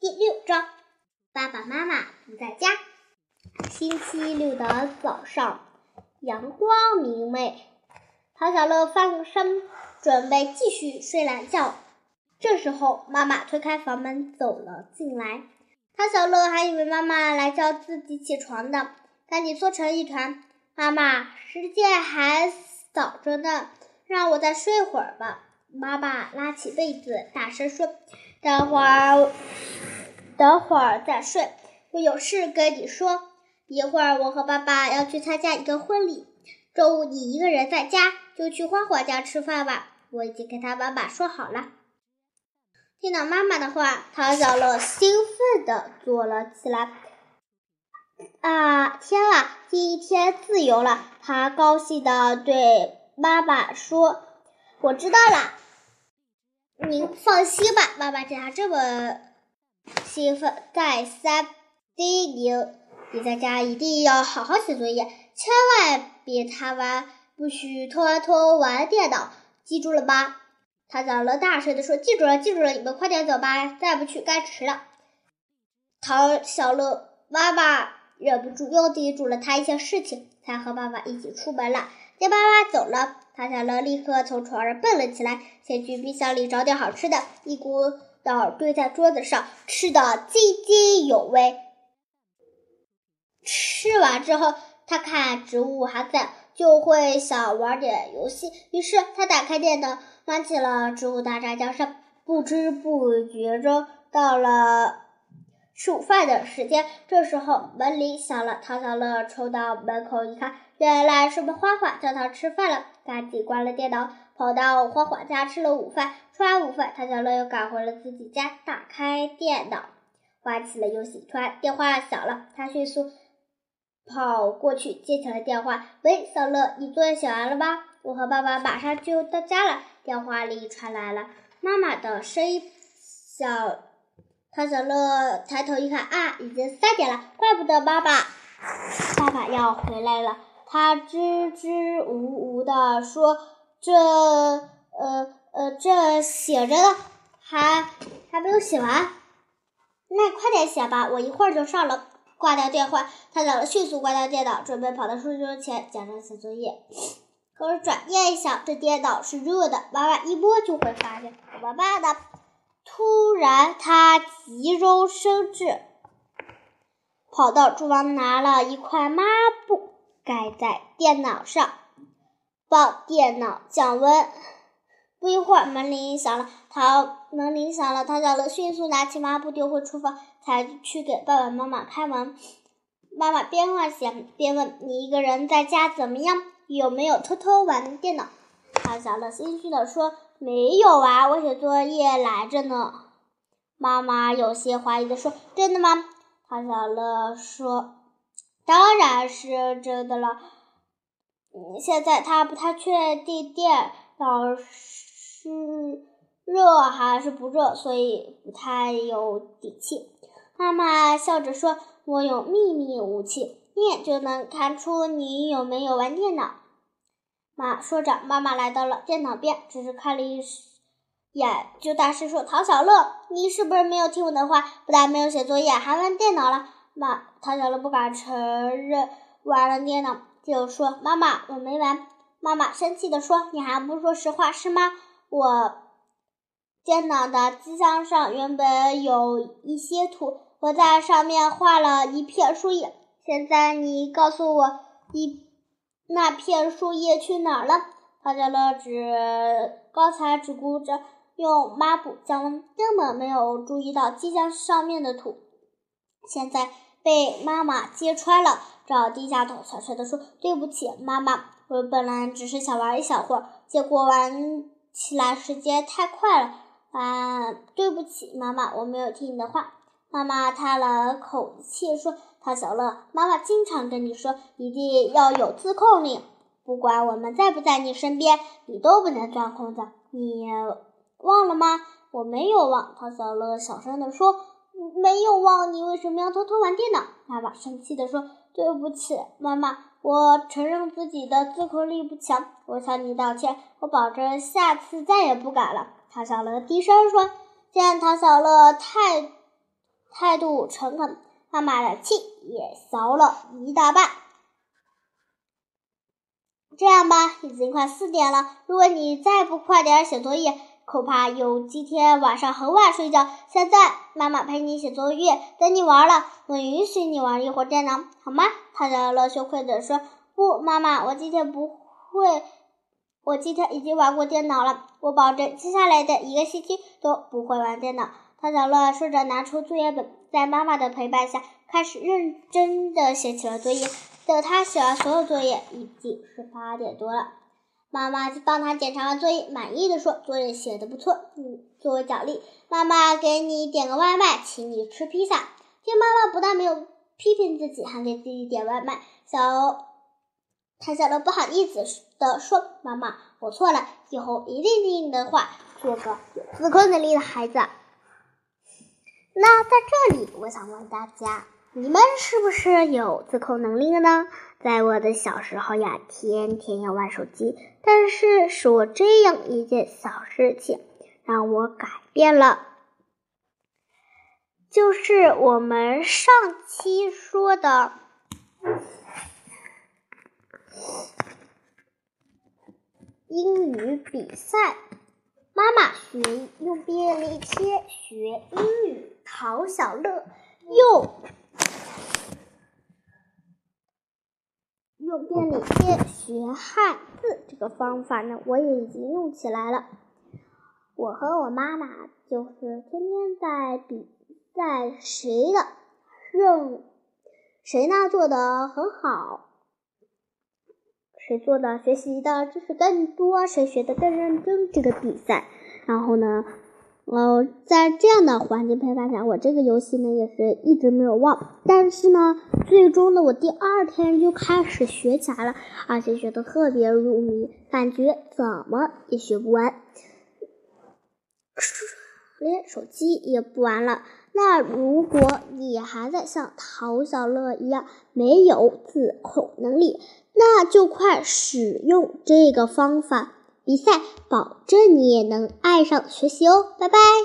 第六章，爸爸妈妈不在家。星期六的早上，阳光明媚，陶小乐翻身准备继续睡懒觉。这时候，妈妈推开房门走了进来。陶小乐还以为妈妈来叫自己起床的，赶紧缩成一团。妈妈，时间还早着呢，让我再睡会儿吧。妈妈拉起被子，大声说：“等会儿。”等会儿再睡，我有事跟你说。一会儿我和爸爸要去参加一个婚礼，中午你一个人在家，就去花花家吃饭吧。我已经跟他妈妈说好了。听到妈妈的话，唐小乐兴奋地坐了起来。啊，天啊，第一天自由了！他高兴地对妈妈说：“我知道了，您放心吧，妈妈见他这么……”兴奋再三叮咛：“你在家一定要好好写作业，千万别贪玩，不许偷偷玩电脑，记住了吗？”他小乐大声地说：“记住了，记住了！你们快点走吧，再不去该迟了。”唐小乐妈妈忍不住又叮嘱了他一些事情，才和爸爸一起出门了。见爸爸走了，唐小乐立刻从床上蹦了起来，先去冰箱里找点好吃的，一股。脑堆在桌子上，吃的津津有味。吃完之后，他看植物还在，就会想玩点游戏。于是他打开电脑，玩起了《植物大战僵尸》。不知不觉中，到了吃午饭的时间。这时候门铃响了，唐小乐冲到门口一看，原来是花花叫他吃饭了，赶紧关了电脑。跑到花花家吃了午饭，吃完午饭，唐小乐又赶回了自己家，打开电脑，玩起了游戏。突然电话响了，他迅速跑过去接起了电话。喂，小乐，你作业写完了吗？我和爸爸马上就到家了。电话里传来了妈妈的声音。小唐小乐抬头一看，啊，已经三点了，怪不得爸爸爸爸要回来了。他支支吾吾地说。这呃呃，这写着呢，还还没有写完，那快点写吧，我一会儿就上了。挂掉电话，他小乐迅速关掉电脑，准备跑到书桌前假装写作业。可是转念一想，这电脑是热的，妈妈一摸就会发现，怎么办呢？突然，他急中生智，跑到厨房拿了一块抹布盖在电脑上。帮电脑降温。不一会儿，门铃响了。唐门铃响了，唐小乐迅速拿起抹布丢回厨房，才去给爸爸妈妈开门。妈妈边换鞋边问：“你一个人在家怎么样？有没有偷偷玩电脑？”唐小乐心虚地说：“没有啊，我写作业来着呢。”妈妈有些怀疑地说：“真的吗？”唐小乐说：“当然是真的了。”现在他不太确定电脑是热还是不热，所以不太有底气。妈妈笑着说：“我有秘密武器，一眼就能看出你有没有玩电脑。”妈说着，妈妈来到了电脑边，只是看了一眼，就大声说：“唐小乐，你是不是没有听我的话？不但没有写作业，还玩电脑了？”妈，唐小乐不敢承认玩了电脑。就说：“妈妈，我没玩。”妈妈生气地说：“你还不说实话是吗？我电脑的机箱上原本有一些图，我在上面画了一片树叶。现在你告诉我，一那片树叶去哪儿了？”唐小乐只刚才只顾着用抹布降温，根本没有注意到机箱上面的土，现在被妈妈揭穿了。只好低下头，小声地说：“对不起，妈妈，我本来只是想玩一小会儿，结果玩起来时间太快了。啊，对不起，妈妈，我没有听你的话。”妈妈叹了口气说：“唐小乐，妈妈经常跟你说，一定要有自控力，不管我们在不在你身边，你都不能钻空子。你忘了吗？”“我没有忘。”唐小乐小声地说。“没有忘，你为什么要偷偷玩电脑？”妈妈生气地说。对不起，妈妈，我承认自己的自控力不强，我向你道歉，我保证下次再也不敢了。唐小乐低声说：“见唐小乐太态度诚恳，妈妈的气也消了一大半。这样吧，已经快四点了，如果你再不快点写作业，恐怕有今天晚上很晚睡觉。现在，妈妈陪你写作业，等你玩了，我允许你玩一会儿电脑，好吗？他小乐羞愧地说：“不，妈妈，我今天不会。我今天已经玩过电脑了，我保证接下来的一个星期都不会玩电脑。”他小乐说着，拿出作业本，在妈妈的陪伴下，开始认真的写起了作业。等他写完所有作业，已经是八点多了。妈妈帮他检查完作业，满意的说：“作业写的不错。嗯，作为奖励，妈妈给你点个外卖，请你吃披萨。”听妈妈不但没有批评自己，还给自己点外卖，小他小乐不好意思的说：“妈妈，我错了，以后一定听你的话，做个有自控能力的孩子。”那在这里，我想问大家。你们是不是有自控能力的呢？在我的小时候呀，天天要玩手机，但是是我这样一件小事情让我改变了，就是我们上期说的英语比赛。妈妈学用便利贴学英语，陶小乐用。用便利贴学汉字这个方法呢，我也已经用起来了。我和我妈妈就是天天在比赛谁的任谁呢做的很好，谁做的学习的知识更多，谁学的更认真这个比赛。然后呢？呃，在这样的环境陪伴下，我这个游戏呢也是一直没有忘。但是呢，最终呢，我第二天就开始学起来了，而且学的特别入迷，感觉怎么也学不完，连手机也不玩了。那如果你还在像陶小乐一样没有自控能力，那就快使用这个方法。比赛，保证你也能爱上学习哦！拜拜。